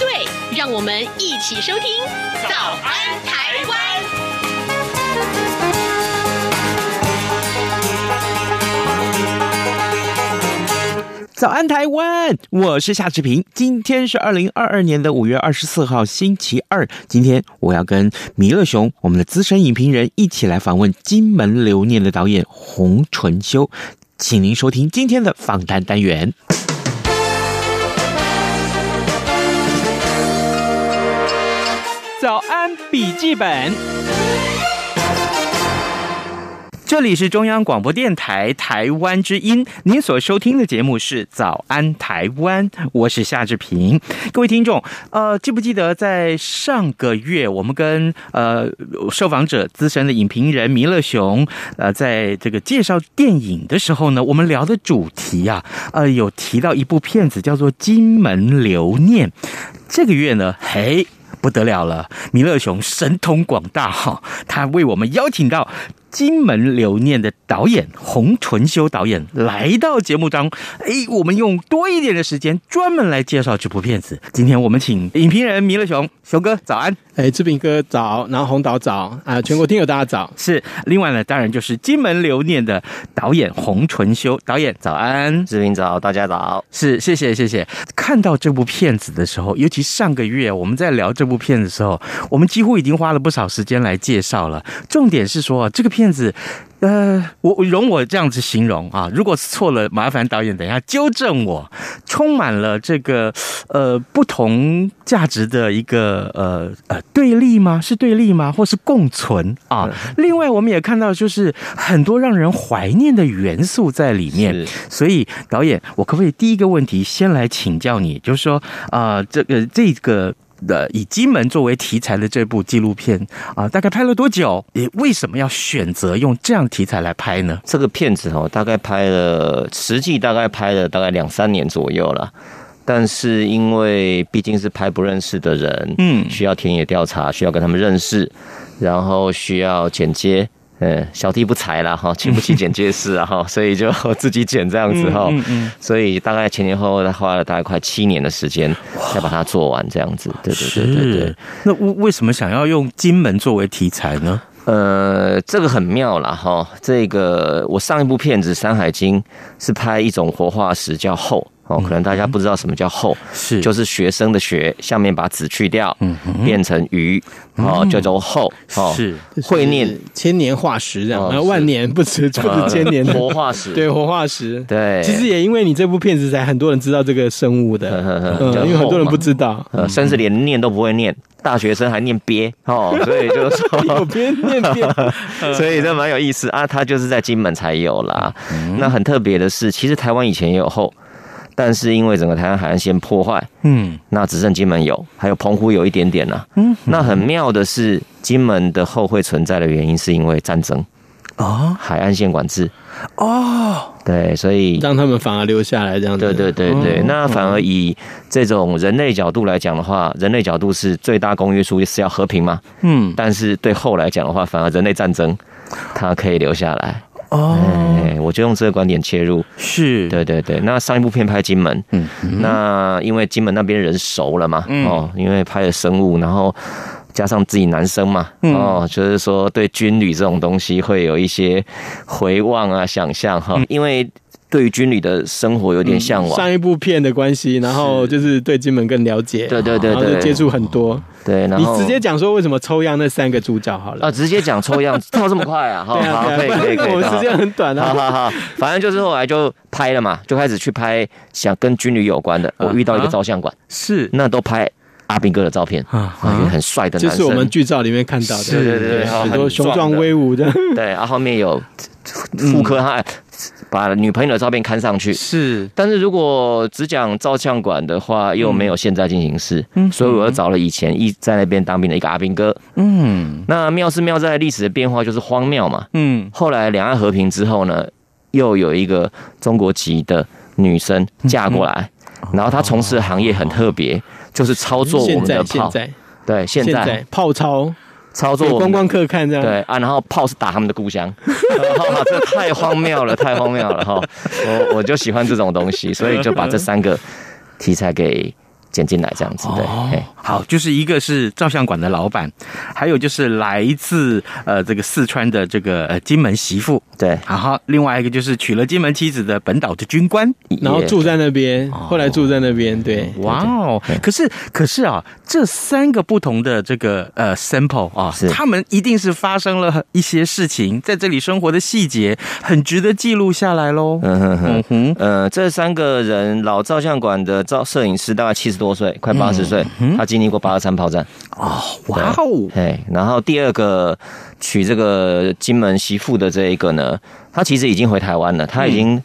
对，让我们一起收听《早安台湾》。早安，台湾！我是夏志平。今天是二零二二年的五月二十四号，星期二。今天我要跟弥勒熊，我们的资深影评人，一起来访问《金门留念》的导演洪淳修，请您收听今天的访谈单元。早安，笔记本。这里是中央广播电台台湾之音，您所收听的节目是《早安台湾》，我是夏志平。各位听众，呃，记不记得在上个月，我们跟呃受访者资深的影评人弥勒熊，呃，在这个介绍电影的时候呢，我们聊的主题啊，呃，有提到一部片子叫做《金门留念》。这个月呢，嘿，不得了了，弥勒熊神通广大哈，他为我们邀请到。金门留念的导演洪淳修导演来到节目当中，哎，我们用多一点的时间专门来介绍这部片子。今天我们请影评人弥勒熊，熊哥早安，哎，志平哥早，然后洪导早啊，全国听友大家早。是，另外呢，当然就是金门留念的导演洪淳修导演早安，志平早，大家早。是，谢谢谢谢。看到这部片子的时候，尤其上个月我们在聊这部片子的时候，我们几乎已经花了不少时间来介绍了。重点是说这个片。片子，呃，我容我这样子形容啊，如果错了，麻烦导演等一下纠正我。充满了这个呃不同价值的一个呃呃对立吗？是对立吗？或是共存啊？另外，我们也看到就是很多让人怀念的元素在里面。所以，导演，我可不可以第一个问题先来请教你，就是说啊、呃，这个这个。的以金门作为题材的这部纪录片啊，大概拍了多久？你为什么要选择用这样题材来拍呢？这个片子哦，大概拍了，实际大概拍了大概两三年左右了。但是因为毕竟是拍不认识的人，嗯，需要田野调查，需要跟他们认识，然后需要剪接。嗯，小弟不才了哈，请不起剪接师啊哈，所以就自己剪这样子哈，嗯所以大概前前后后花了大概快七年的时间才把它做完这样子。对对对对对。那为为什么想要用金门作为题材呢？呃，这个很妙了哈。这个我上一部片子《山海经》是拍一种活化石叫鱟。哦，可能大家不知道什么叫后，是。就是学生的学，下面把子去掉，嗯，变成鱼，哦，叫做鱟，哦，是。会念。千年化石这样，然后万年不止就是千年。活化石，对活化石，对。其实也因为你这部片子，才很多人知道这个生物的，嗯，因为很多人不知道，甚至连念都不会念，大学生还念鳖，哦，所以就是说。有鳖念鳖，所以这蛮有意思啊。它就是在金门才有啦。那很特别的是，其实台湾以前也有鱟。但是因为整个台湾海岸线破坏，嗯，那只剩金门有，还有澎湖有一点点呢、啊。嗯，那很妙的是，金门的后会存在的原因是因为战争哦，海岸线管制哦，对，所以让他们反而留下来这样子。对对对对，那反而以这种人类角度来讲的话，人类角度是最大公约数是要和平嘛。嗯，但是对后来讲的话，反而人类战争，它可以留下来。哦、oh，我就用这个观点切入，是。对对对。那上一部片拍金门，嗯，那因为金门那边人熟了嘛，嗯、哦，因为拍了生物，然后加上自己男生嘛，嗯、哦，就是说对军旅这种东西会有一些回望啊、想象哈，因为。对于军旅的生活有点向往，上一部片的关系，然后就是对金门更了解，对对对对，接触很多。对，然后你直接讲说为什么抽样那三个主角好了啊，直接讲抽样，跳这么快啊？好，好，可以可以可以，我们时间很短啊。好好好，反正就是后来就拍了嘛，就开始去拍想跟军旅有关的。我遇到一个照相馆，是那都拍阿兵哥的照片啊，很帅的男生，就是我们剧照里面看到的，对对对，很多雄壮威武的。对，然后后面有妇科哈。把女朋友的照片看上去。是，但是如果只讲照相馆的话，又没有现在进行式，嗯，所以我又找了以前一在那边当兵的一个阿兵哥。嗯，那妙是妙在历史的变化就是荒谬嘛。嗯，后来两岸和平之后呢，又有一个中国籍的女生嫁过来，然后她从事的行业很特别，就是操作我们的炮。对，现在炮操。操作观光客看这样对啊，然后炮是打他们的故乡，这太荒谬了，太荒谬了哈！我我就喜欢这种东西，所以就把这三个题材给。剪进来这样子对，哦，好，就是一个是照相馆的老板，还有就是来自呃这个四川的这个呃金门媳妇，对，然后另外一个就是娶了金门妻子的本岛的军官，然后住在那边，后来住在那边，对，哇哦，可是可是啊，这三个不同的这个呃 sample 啊，是。他们一定是发生了一些事情，在这里生活的细节很值得记录下来喽。嗯哼哼。哼，呃，这三个人老照相馆的照摄影师大概七十多岁，快八十岁，他经历过八二三炮战。哦，哇哦！哎，然后第二个娶这个金门媳妇的这一个呢，他其实已经回台湾了，他已经。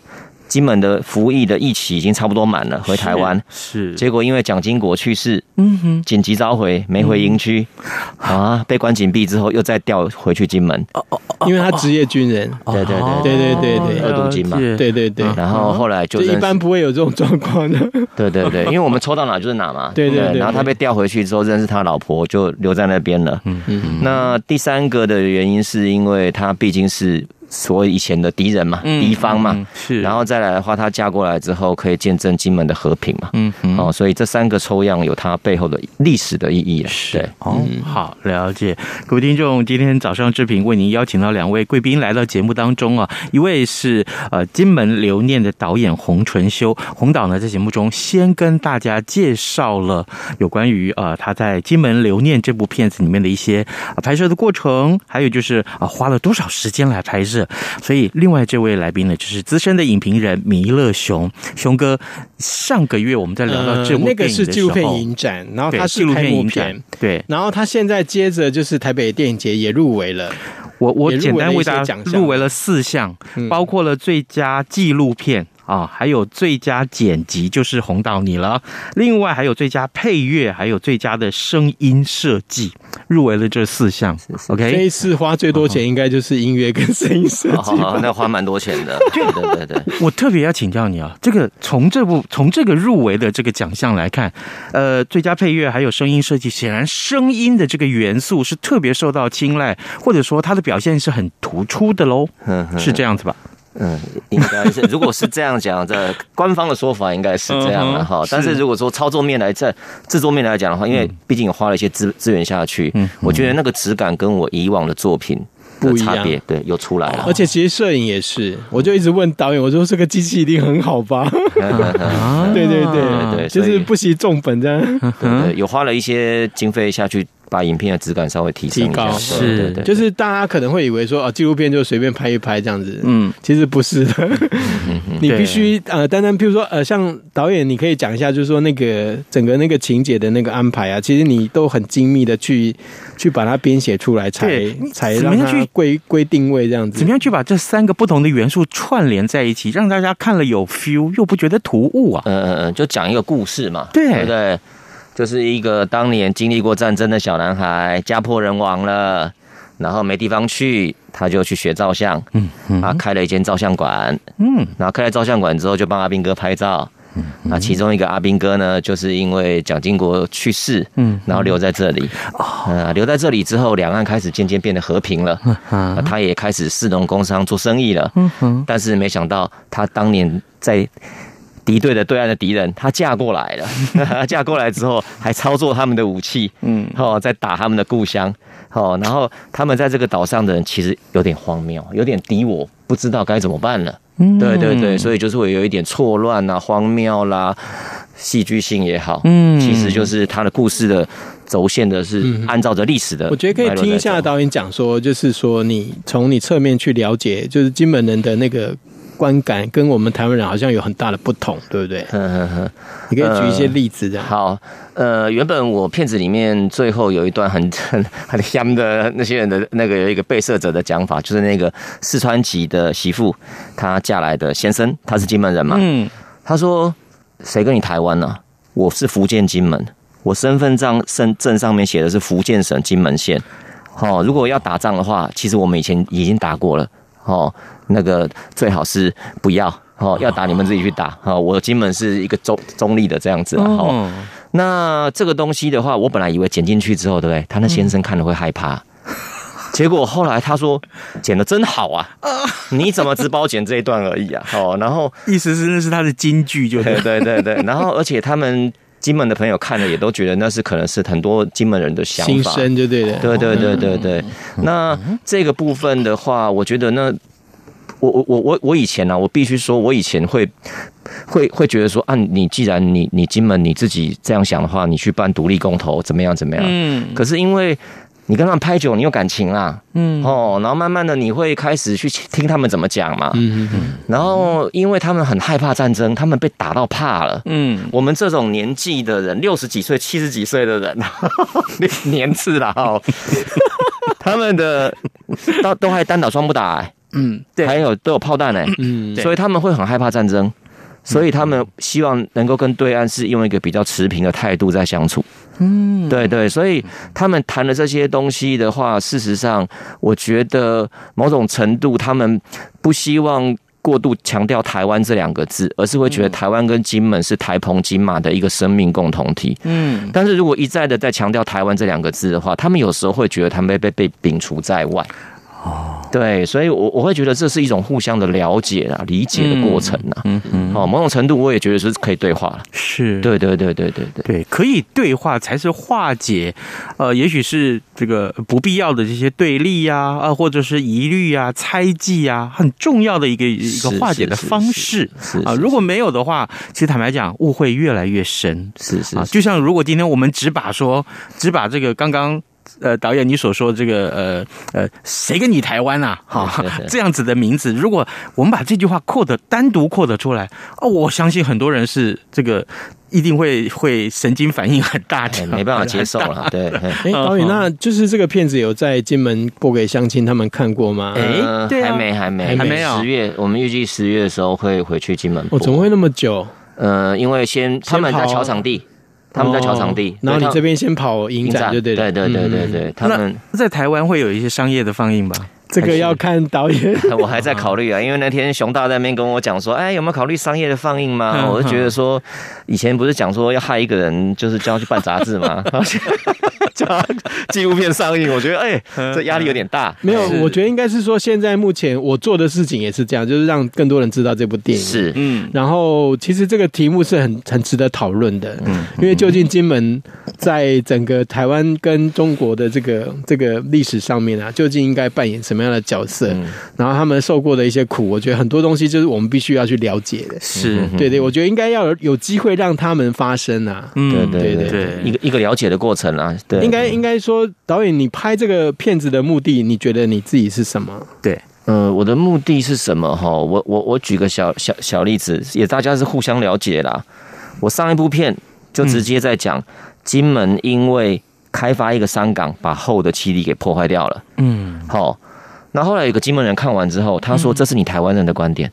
金门的服役的役期已经差不多满了，回台湾。是，结果因为蒋经国去世，嗯哼，紧急召回，没回营区，啊，被关紧闭之后又再调回去金门，哦哦，因为他职业军人，对对对对对对对，二度金嘛，对对对，然后后来就一般不会有这种状况的，对对对，因为我们抽到哪就是哪嘛，对对对，然后他被调回去之后认识他老婆，就留在那边了，嗯嗯，那第三个的原因是因为他毕竟是。所谓以前的敌人嘛，敌方嘛，是，然后再来的话，她嫁过来之后，可以见证金门的和平嘛，嗯，哦，所以这三个抽样有它背后的历史的意义，是，哦，好，了解，各位听众，今天早上志平为您邀请到两位贵宾来到节目当中啊，一位是呃金门留念的导演洪淳修，洪导呢在节目中先跟大家介绍了有关于呃他在金门留念这部片子里面的一些拍摄的过程，还有就是啊花了多少时间来拍摄。所以，另外这位来宾呢，就是资深的影评人弥勒熊熊哥。上个月我们在聊到这部电影的时候，那个是纪录片影展，然后他是纪录片，对，然后他现在接着就是台北电影节也入围了。我我简单为大家入围了四项，包括了最佳纪录片。啊，还有最佳剪辑就是红到你了，另外还有最佳配乐，还有最佳的声音设计，入围了这四项。OK，这一次花最多钱应该就是音乐跟声音设计，那花蛮多钱的。对对对对，我特别要请教你啊，这个从这部从这个入围的这个奖项来看，呃，最佳配乐还有声音设计，显然声音的这个元素是特别受到青睐，或者说它的表现是很突出的喽，是这样子吧？嗯，应该是，如果是这样讲，这官方的说法应该是这样的哈。但是如果说操作面来在制作面来讲的话，因为毕竟花了一些资资源下去，嗯，我觉得那个质感跟我以往的作品的差别，对，又出来了。而且其实摄影也是，我就一直问导演，我说这个机器一定很好吧？对对对对，就是不惜重本这样，对对，有花了一些经费下去。把影片的质感稍微提升提高，是，对对对，就是大家可能会以为说，啊，纪录片就随便拍一拍这样子，嗯，其实不是的，嗯、你必须呃，单单譬如说，呃，像导演，你可以讲一下，就是说那个整个那个情节的那个安排啊，其实你都很精密的去去把它编写出来才，才才让它归归定位这样子，怎么样去把这三个不同的元素串联在一起，让大家看了有 feel 又不觉得突兀啊？嗯嗯嗯，就讲一个故事嘛，对，对不对？就是一个当年经历过战争的小男孩，家破人亡了，然后没地方去，他就去学照相，嗯，啊，开了一间照相馆，嗯，然后开了照相馆之后，就帮阿兵哥拍照，嗯，那其中一个阿兵哥呢，就是因为蒋经国去世，嗯，然后留在这里，啊，留在这里之后，两岸开始渐渐变得和平了，啊，他也开始士农工商做生意了，嗯哼，但是没想到他当年在。敌对的对岸的敌人，他嫁过来了。嫁过来之后，还操作他们的武器，嗯，哦，在打他们的故乡，哦，然后他们在这个岛上的人其实有点荒谬，有点敌我，不知道该怎么办了。嗯，对对对，所以就是会有一点错乱啊，荒谬啦，戏剧性也好，嗯，其实就是他的故事的轴线的是按照着历史的。我觉得可以听一下导演讲说，就是说你从你侧面去了解，就是金门人的那个。观感跟我们台湾人好像有很大的不同，对不对？嗯嗯嗯，你可以举一些例子这样。好，呃，原本我片子里面最后有一段很很很香的那些人的那个有一个被摄者的讲法，就是那个四川籍的媳妇，她嫁来的先生，他是金门人嘛，嗯，他说谁跟你台湾呢？我是福建金门，我身份证身证上面写的是福建省金门县。哦，如果要打仗的话，其实我们以前已经打过了。哦，那个最好是不要。哦，要打你们自己去打。哦，我金门是一个中中立的这样子。哦，那这个东西的话，我本来以为剪进去之后，对不对？他那先生看了会害怕。结果后来他说剪的真好啊！你怎么只帮我剪这一段而已啊？哦，然后意思是那是他的金句，就对对对对。然后而且他们。金门的朋友看了也都觉得那是可能是很多金门人的想法，心声就对了。对对对对对。那这个部分的话，我觉得那我我我我我以前呢、啊，我必须说，我以前会会会觉得说，啊，你既然你你金门你自己这样想的话，你去办独立公投怎么样怎么样？嗯。可是因为。你跟他们拍久，你有感情啦，嗯，哦，然后慢慢的你会开始去听他们怎么讲嘛，嗯嗯嗯，然后因为他们很害怕战争，他们被打到怕了，嗯，我们这种年纪的人，六十几岁、七十几岁的人，年次了哦，他们的都都还单打双不打，欸，嗯，对，还有都有炮弹哎，嗯，所以他们会很害怕战争。所以他们希望能够跟对岸是用一个比较持平的态度在相处。嗯，对对，所以他们谈的这些东西的话，事实上，我觉得某种程度他们不希望过度强调台湾这两个字，而是会觉得台湾跟金门是台澎金马的一个生命共同体。嗯，但是如果一再的在强调台湾这两个字的话，他们有时候会觉得他们被被被摒除在外。哦，对，所以我，我我会觉得这是一种互相的了解啊、理解的过程啊。嗯嗯，哦，某种程度我也觉得是可以对话了。是，对对对对对对对，可以对话才是化解，呃，也许是这个不必要的这些对立呀，啊，或者是疑虑啊、猜忌啊，很重要的一个一个化解的方式。是啊，如果没有的话，其实坦白讲，误会越来越深。是是啊，就像如果今天我们只把说，只把这个刚刚。呃，导演，你所说的这个呃呃，谁跟你台湾啊？哈，这样子的名字，如果我们把这句话 quote 单独 quote 出来，哦，我相信很多人是这个一定会会神经反应很大的，没办法接受了。对，哎，导演，那就是这个片子有在金门播给乡亲他们看过吗？哎，对，还没，还没，还没有。十月，我们预计十月的时候会回去金门。我怎么会那么久？呃，因为先他们在乔场地。他们在桥场地，然后你这边先跑影展，就对。对对对对对，他们在台湾会有一些商业的放映吧？这个要看导演，我还在考虑啊。因为那天熊大在那边跟我讲说，哎，有没有考虑商业的放映吗？我就觉得说，以前不是讲说要害一个人，就是叫他去办杂志吗？叫他纪录片上映，我觉得哎，这压力有点大。没有，我觉得应该是说，现在目前我做的事情也是这样，就是让更多人知道这部电影。是，嗯。然后，其实这个题目是很很值得讨论的，嗯，因为究竟金门在整个台湾跟中国的这个这个历史上面啊，究竟应该扮演什么样的角色？然后他们受过的一些苦，我觉得很多东西就是我们必须要去了解的。是，对对，我觉得应该要有有机会让他们发声啊。嗯，对对对对，一个一个了解的过程啊。对。应该应该说，导演，你拍这个片子的目的，你觉得你自己是什么？对，呃，我的目的是什么？哈，我我我举个小小小例子，也大家是互相了解啦。我上一部片就直接在讲金门，因为开发一个商港，把后的栖地给破坏掉了。嗯，好，那后来有个金门人看完之后，他说：“这是你台湾人的观点。”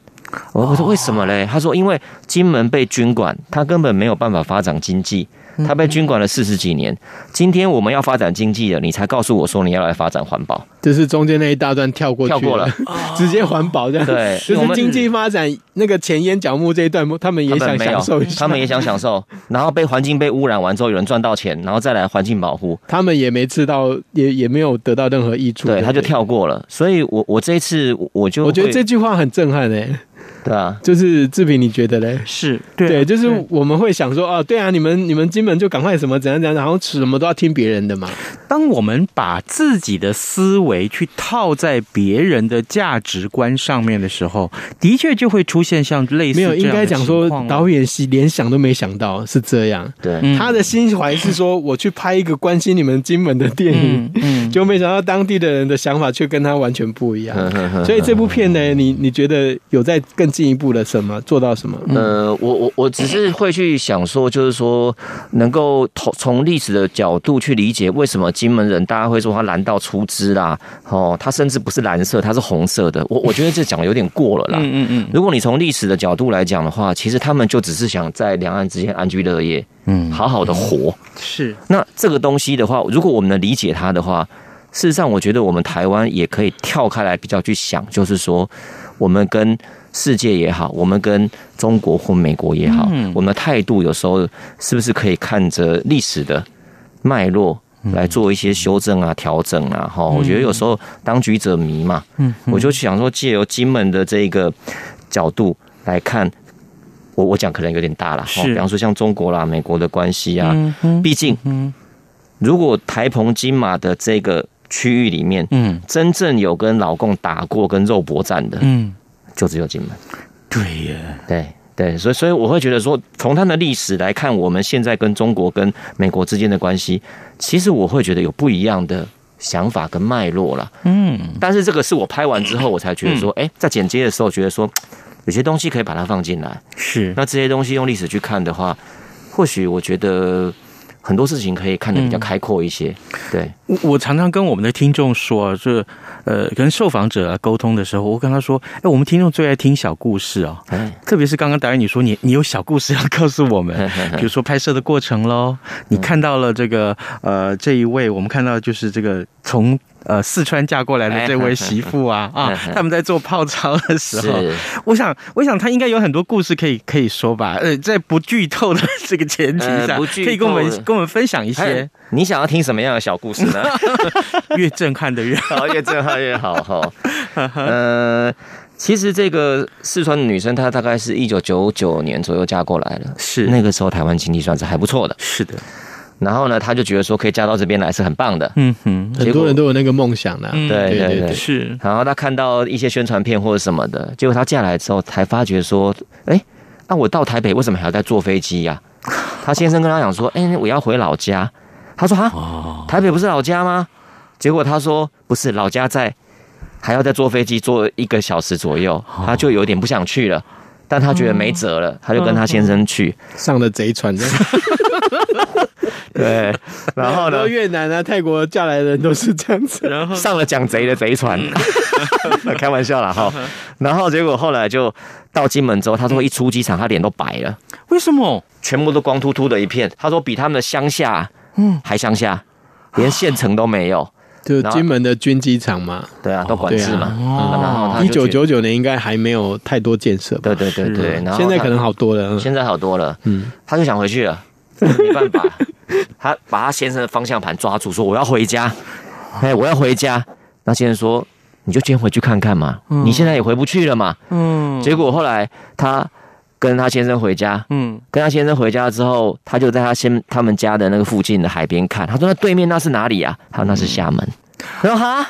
我说：“为什么嘞？”他说：“因为金门被军管，他根本没有办法发展经济。”他被军管了四十几年，今天我们要发展经济了，你才告诉我说你要来发展环保，就是中间那一大段跳过去，跳过了，直接环保这样。对，就是经济发展那个前烟角木这一段，他们也想享受一下，他们也想享受，然后被环境被污染完之后，有人赚到钱，然后再来环境保护，他们也没吃到，也也没有得到任何益处，对，他就跳过了。所以我我这一次我就我觉得这句话很震撼诶。对啊，就是志平，你觉得嘞？是对，对，就是我们会想说，哦，对啊，你们你们金门就赶快什么怎样怎样，然后什么都要听别人的嘛。当我们把自己的思维去套在别人的价值观上面的时候，的确就会出现像类似没有应该讲说导演是连想都没想到是这样。对，他的心怀是说，我去拍一个关心你们金门的电影，嗯，嗯就没想到当地的人的想法却跟他完全不一样。所以这部片呢，你你觉得有在更进一步的什么做到什么？呃，我我我只是会去想说，就是说能够从从历史的角度去理解为什么金门人大家会说他蓝到出汁啦，哦，他甚至不是蓝色，他是红色的。我我觉得这讲的有点过了啦。嗯嗯嗯。如果你从历史的角度来讲的话，其实他们就只是想在两岸之间安居乐业，嗯，好好的活。是。那这个东西的话，如果我们能理解它的话，事实上，我觉得我们台湾也可以跳开来比较去想，就是说，我们跟世界也好，我们跟中国或美国也好，我们的态度有时候是不是可以看着历史的脉络来做一些修正啊、调整啊？哈，我觉得有时候当局者迷嘛，嗯，我就想说，借由金门的这个角度来看，我我讲可能有点大了，哈，比方说像中国啦、美国的关系啊，毕竟，如果台澎金马的这个。区域里面，嗯，真正有跟老共打过、跟肉搏战的，嗯，就只有金门。对呀，对对，所以所以我会觉得说，从他的历史来看，我们现在跟中国、跟美国之间的关系，其实我会觉得有不一样的想法跟脉络了。嗯，但是这个是我拍完之后，我才觉得说，哎，在剪接的时候，觉得说有些东西可以把它放进来。是，那这些东西用历史去看的话，或许我觉得。很多事情可以看得比较开阔一些，对。我我常常跟我们的听众说，这呃跟受访者沟通的时候，我跟他说，哎，我们听众最爱听小故事哦，特别是刚刚导演你说你你有小故事要告诉我们，比如说拍摄的过程喽，你看到了这个呃这一位，我们看到就是这个从。呃，四川嫁过来的这位媳妇啊啊，他们在做泡澡的时候，我想，我想他应该有很多故事可以可以说吧。呃，在不剧透的这个前提下，可以跟我们跟我们分享一些。你想要听什么样的小故事呢？越震撼的越好，越震撼越好哈。呃，其实这个四川的女生，她大概是一九九九年左右嫁过来的，是那个时候台湾经济算是还不错的，是的。然后呢，他就觉得说可以嫁到这边来是很棒的，嗯哼，很多人都有那个梦想的，对对对，是。然后他看到一些宣传片或者什么的，结果他嫁来之后才发觉说，哎，那我到台北为什么还要再坐飞机呀？他先生跟他讲说，哎，我要回老家。他说哈，台北不是老家吗？结果他说不是，老家在，还要再坐飞机坐一个小时左右，他就有点不想去了，但他觉得没辙了，他就跟他先生去上了贼船。对，然后呢？越南啊、泰国嫁来的人都是这样子，然后上了讲贼的贼船，开玩笑啦哈。然后结果后来就到金门之后，他说一出机场，他脸都白了。为什么？全部都光秃秃的一片。他说比他们的乡下，嗯，还乡下，连县城都没有。就金门的军机场嘛，对啊，都管制嘛。然后一九九九年应该还没有太多建设。对对对对，然后现在可能好多了。现在好多了。嗯，他就想回去了，没办法。他把他先生的方向盘抓住，说：“我要回家，哎，我要回家。”那先生说：“你就先回去看看嘛，嗯、你现在也回不去了嘛。”嗯。结果后来他跟他先生回家，嗯，跟他先生回家之后，他就在他先他们家的那个附近的海边看。他说：“那对面那是哪里啊？”他说：“那是厦门。嗯”他说：“哈，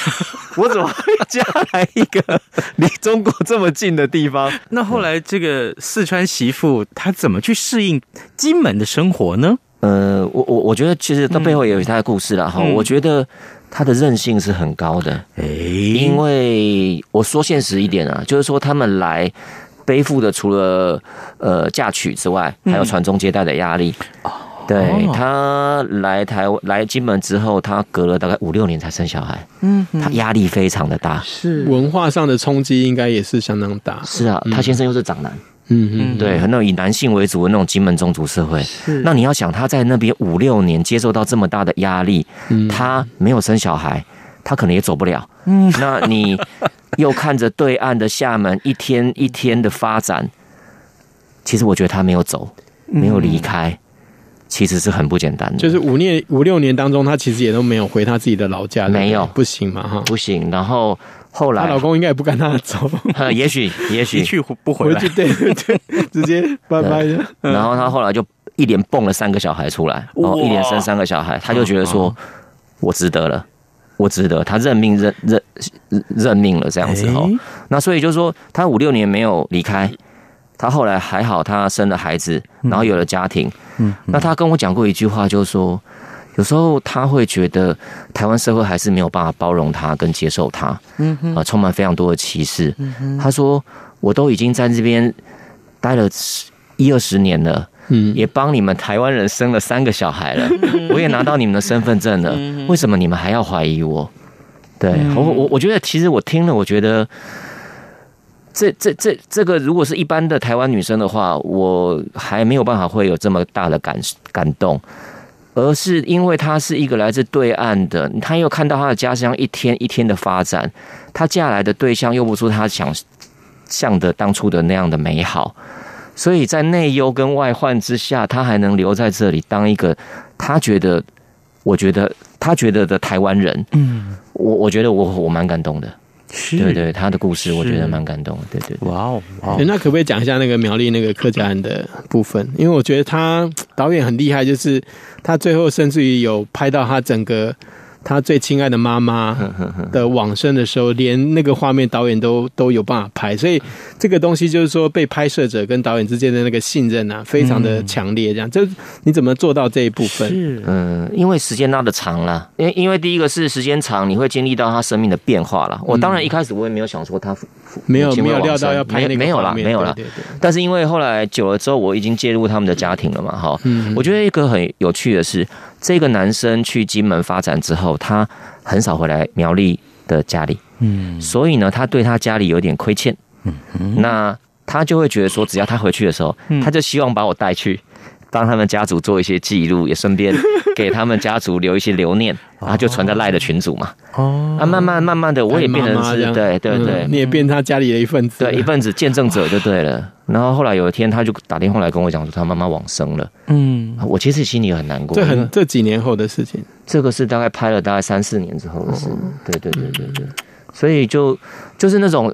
我怎么会嫁来一个 离中国这么近的地方？”那后来这个四川媳妇她怎么去适应金门的生活呢？呃，我我我觉得其实它背后也有他的故事了。哈、嗯。我觉得他的韧性是很高的，哎、欸，因为我说现实一点啊，就是说他们来背负的除了呃嫁娶之外，还有传宗接代的压力。哦、嗯，对，他来台湾来金门之后，他隔了大概五六年才生小孩，嗯，他压力非常的大，是。文化上的冲击应该也是相当大。是啊，他先生又是长男。嗯嗯，对，那种以男性为主的那种金门宗族社会，是。那你要想他在那边五六年接受到这么大的压力，嗯，他没有生小孩，他可能也走不了。嗯，那你又看着对岸的厦门一天一天的发展，其实我觉得他没有走，没有离开，其实是很不简单的。就是五年五六年当中，他其实也都没有回他自己的老家，没有，不行嘛哈，不行。然后。后来，她老公应该也不跟她走。也许，也许一去不回来，对对对，直接拜拜。然后她后来就一连蹦了三个小孩出来，然后一连生三个小孩，她就觉得说，我值得了，我值得。他任命任任任命了，这样子哦。那所以就是说，他五六年没有离开，他后来还好，他生了孩子，然后有了家庭。嗯，那他跟我讲过一句话，就是说。有时候他会觉得台湾社会还是没有办法包容他跟接受他，嗯哼，啊，充满非常多的歧视。嗯哼，他说我都已经在这边待了一二十年了，嗯，也帮你们台湾人生了三个小孩了，我也拿到你们的身份证了，为什么你们还要怀疑我？对，我我我觉得其实我听了，我觉得这这这这个如果是一般的台湾女生的话，我还没有办法会有这么大的感感动。而是因为她是一个来自对岸的，她又看到她的家乡一天一天的发展，她嫁来的对象又不出她想象的当初的那样的美好，所以在内忧跟外患之下，他还能留在这里当一个他觉得，我觉得他觉得的台湾人，嗯，我我觉得我我蛮感动的。是对对，他的故事我觉得蛮感动的。对对，对，哇哦！那可不可以讲一下那个苗栗那个客家人的部分？因为我觉得他导演很厉害，就是他最后甚至于有拍到他整个。他最亲爱的妈妈 的往生的时候，连那个画面导演都都有办法拍，所以这个东西就是说，被拍摄者跟导演之间的那个信任啊，非常的强烈。这样，就你怎么做到这一部分？是，嗯，因为时间拉的长了，因为因为第一个是时间长，你会经历到他生命的变化了。我当然一开始我也没有想说他没有没有料到要拍那个，没有啦，没有啦。但是因为后来久了之后，我已经介入他们的家庭了嘛，哈。嗯，我觉得一个很有趣的是。这个男生去金门发展之后，他很少回来苗栗的家里，嗯，所以呢，他对他家里有点亏欠，嗯，那他就会觉得说，只要他回去的时候，他就希望把我带去。帮他们家族做一些记录，也顺便 给他们家族留一些留念，然后就传在赖的群组嘛。哦，啊，慢慢慢慢的，我也变成是，对对对，你也变他家里的一份子，对，一份子见证者就对了。然后后来有一天，他就打电话来跟我讲说，他妈妈往生了。嗯，我其实心里很难过。这很这几年后的事情，这个是大概拍了大概三四年之后的事。对对对对对，所以就就是那种。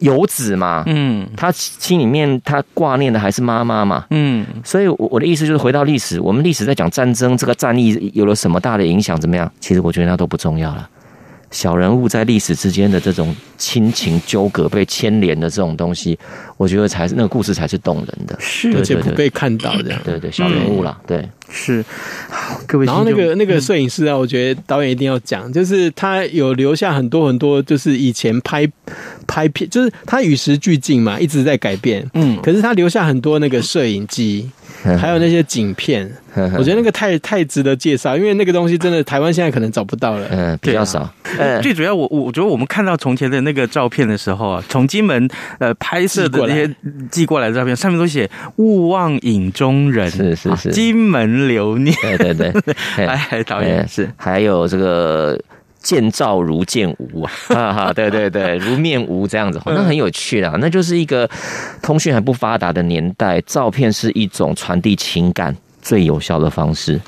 游子嘛，嗯，他心里面他挂念的还是妈妈嘛，嗯，所以，我我的意思就是回到历史，我们历史在讲战争，这个战役有了什么大的影响，怎么样？其实我觉得那都不重要了。小人物在历史之间的这种亲情纠葛、被牵连的这种东西，我觉得才是那个故事才是动人的，是而且不被看到的，对对，小人物啦，对，是。各位，然后那个那个摄影师啊，我觉得导演一定要讲，就是他有留下很多很多，就是以前拍拍片，就是他与时俱进嘛，一直在改变，嗯，可是他留下很多那个摄影机。还有那些景片，我觉得那个太太值得介绍，因为那个东西真的台湾现在可能找不到了，嗯，比较少。呃，最主要我我觉得我们看到从前的那个照片的时候啊，从金门呃拍摄的那些寄过来。的照片，上面都写“勿忘影中人”，是是是，金门留念，对对对，哎，导演是，还有这个。见照如见无啊，哈哈，对对对，如面无这样子，那很有趣啦。那就是一个通讯还不发达的年代，照片是一种传递情感最有效的方式，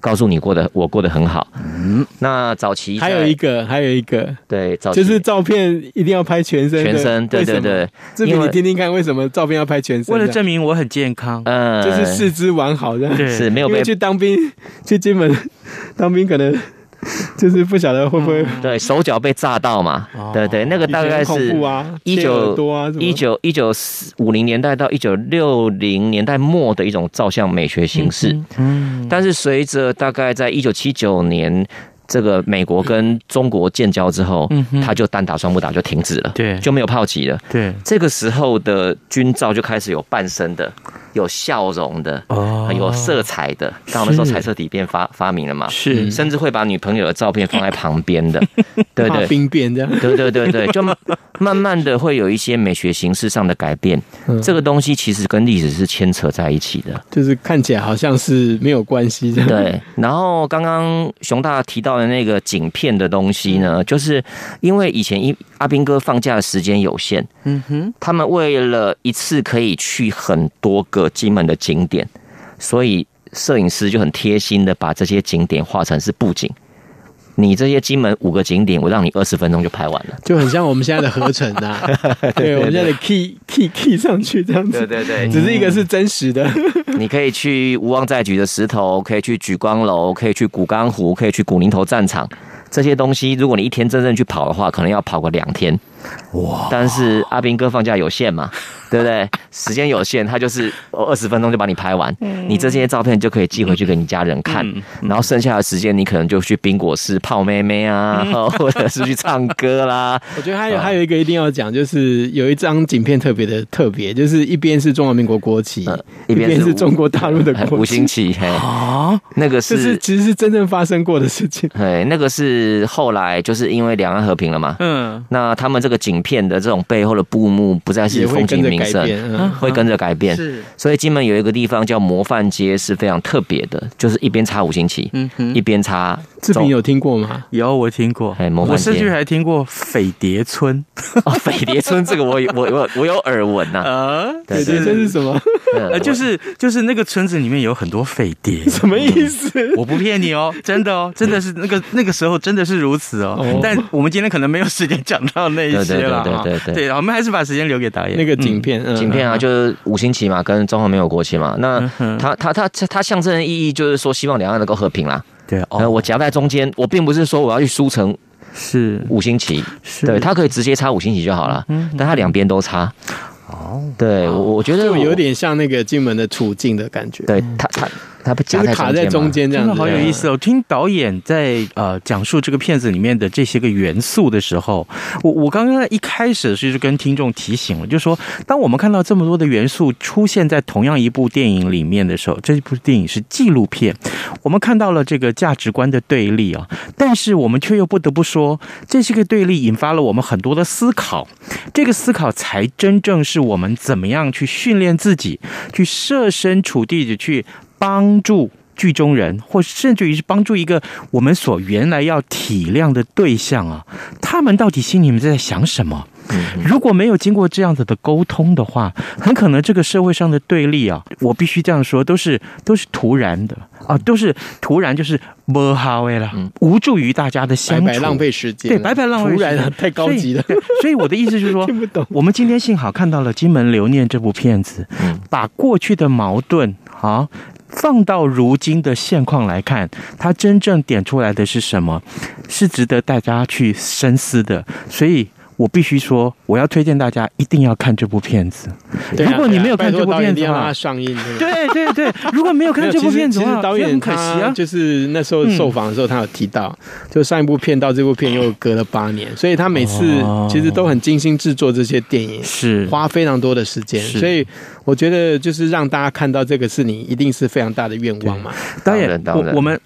告诉你过得我过得很好。嗯，那早期还有一个，还有一个，对，早期就是照片一定要拍全身，全身，对对对。志平，你听听看，为什么照片要拍全身？为了证明我很健康，嗯，就是四肢完好这样，对，是没有被去当兵，去金门当兵可能。就是不晓得会不会、嗯、对手脚被炸到嘛？哦、对对，那个大概是一九一九一九五零年代到一九六零年代末的一种照相美学形式。嗯，嗯但是随着大概在一九七九年这个美国跟中国建交之后，嗯，他就单打双不打就停止了，对，就没有炮击了。对，这个时候的军照就开始有半身的。有笑容的，哦，有色彩的，刚好那时候彩色底片发发明了嘛，是，甚至会把女朋友的照片放在旁边的，对 对，兵变这样，对对对对，就慢慢的会有一些美学形式上的改变，这个东西其实跟历史是牵扯在一起的，就是看起来好像是没有关系的，对。然后刚刚熊大提到的那个景片的东西呢，就是因为以前一阿兵哥放假的时间有限，嗯哼，他们为了一次可以去很多个。金门的景点，所以摄影师就很贴心的把这些景点画成是布景。你这些金门五个景点，我让你二十分钟就拍完了，就很像我们现在的合成啊。对，我们现在的 key key key 上去这样子。对对对，只是一个是真实的。你可以去无望再举的石头，可以去举光楼，可以去古冈湖，可以去古宁头战场。这些东西，如果你一天真正去跑的话，可能要跑个两天。哇！但是阿兵哥放假有限嘛，对不对？时间有限，他就是二十分钟就把你拍完，你这些照片就可以寄回去给你家人看，然后剩下的时间你可能就去宾果室泡妹妹啊，或者是去唱歌啦。我觉得还有还有一个一定要讲，就是有一张景片特别的特别，就是一边是中华民国国旗，一边是中国大陆的，五星旗。啊，那个是，是其实是真正发生过的事情。对，那个是后来就是因为两岸和平了嘛，嗯，那他们这个景片的这种背后的布幕不再是风景名胜。会跟着改变，是，所以金门有一个地方叫模范街，是非常特别的，就是一边插五星旗，嗯哼，一边插。志平有听过吗？有，我听过。哎，模范街，我甚至还听过匪谍村。哦，匪谍村这个我我我我有耳闻呐。啊，匪谍村是什么？呃，就是就是那个村子里面有很多匪谍，什么意思？我不骗你哦，真的哦，真的是那个 那个时候真的是如此哦。但我们今天可能没有时间讲到那一些了。对对对对对，我们还是把时间留给导演。那个景片，景片啊，就是五星旗嘛，跟中华民国国旗嘛。那它它它它象征的意义就是说，希望两岸能够和平啦。对，哦，我夹在中间，我并不是说我要去输成是五星旗，是对，它可以直接插五星旗就好了，嗯，但它两边都插。哦，对，我我觉得就有点像那个金门的处境的感觉，对，它它。他不就是卡在中间这样，真的好有意思哦！听导演在呃讲述这个片子里面的这些个元素的时候，我我刚刚在一开始的时候就跟听众提醒了，就是说，当我们看到这么多的元素出现在同样一部电影里面的时候，这部电影是纪录片，我们看到了这个价值观的对立啊，但是我们却又不得不说，这些个对立引发了我们很多的思考，这个思考才真正是我们怎么样去训练自己，去设身处地的去。帮助剧中人，或甚至于是帮助一个我们所原来要体谅的对象啊，他们到底心里面在想什么？如果没有经过这样子的沟通的话，很可能这个社会上的对立啊，我必须这样说，都是都是突然的啊，都是突然就是不好哎了，无助于大家的相处，白白浪费时间，对，白白浪费时间，突然太高级了。所以我的意思就是说，听不懂。我们今天幸好看到了《金门留念》这部片子，把过去的矛盾啊。放到如今的现况来看，它真正点出来的是什么？是值得大家去深思的。所以。我必须说，我要推荐大家一定要看这部片子。如果你没有看这部片子的话，上映。对对对，如果没有看这部片子的话，导演很可惜啊。就是那时候受访的时候，他有提到，就上一部片到这部片又隔了八年，所以他每次其实都很精心制作这些电影，是花非常多的时间。所以我觉得，就是让大家看到这个是你一定是非常大的愿望嘛。导演，我我们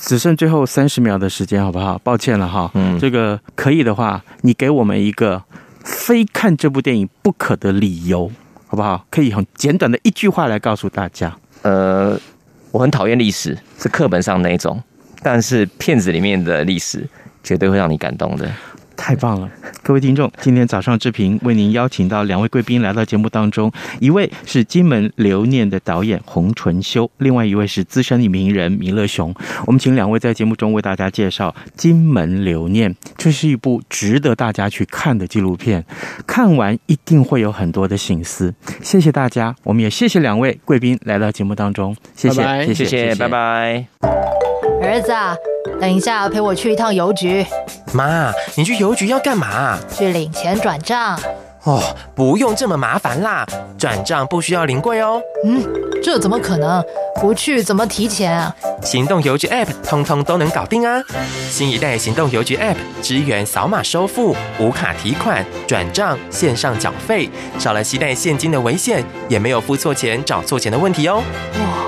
只剩最后三十秒的时间，好不好？抱歉了哈。嗯，这个可以的话，你给我们一个。非看这部电影不可的理由，好不好？可以用简短的一句话来告诉大家。呃，我很讨厌历史，是课本上那种，但是片子里面的历史绝对会让你感动的。太棒了，各位听众，今天早上志平为您邀请到两位贵宾来到节目当中，一位是《金门留念》的导演洪淳修，另外一位是资深影评人弥勒雄。我们请两位在节目中为大家介绍《金门留念》，这是一部值得大家去看的纪录片，看完一定会有很多的省思。谢谢大家，我们也谢谢两位贵宾来到节目当中，谢谢，拜拜谢谢，谢谢，谢谢拜拜。儿子啊。等一下，陪我去一趟邮局。妈，你去邮局要干嘛？去领钱转账。哦，不用这么麻烦啦，转账不需要临柜哦。嗯，这怎么可能？不去怎么提钱啊？行动邮局 App 通通都能搞定啊！新一代行动邮局 App 支援扫码收付、无卡提款、转账、线上缴费，少了携带现金的危险，也没有付错钱、找错钱的问题哦。哇，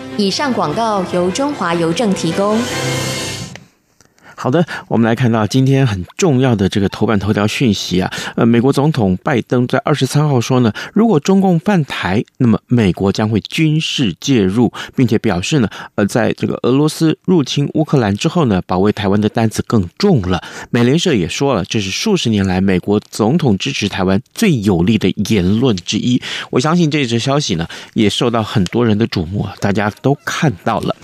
以上广告由中华邮政提供。好的，我们来看到今天很重要的这个头版头条讯息啊，呃，美国总统拜登在二十三号说呢，如果中共犯台，那么美国将会军事介入，并且表示呢，呃，在这个俄罗斯入侵乌克兰之后呢，保卫台湾的担子更重了。美联社也说了，这是数十年来美国总统支持台湾最有力的言论之一。我相信这则消息呢，也受到很多人的瞩目啊，大家都看到了。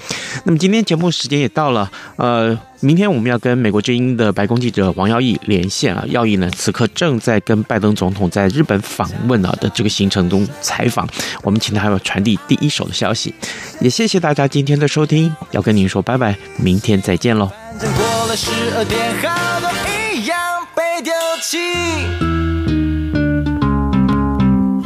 那么今天节目时间也到了，呃。明天我们要跟美国之音的白宫记者王耀义连线啊，耀义呢此刻正在跟拜登总统在日本访问啊的这个行程中采访，我们请他要传递第一手的消息，也谢谢大家今天的收听，要跟您说拜拜，明天再见喽。过了十二点，好多一样被丢弃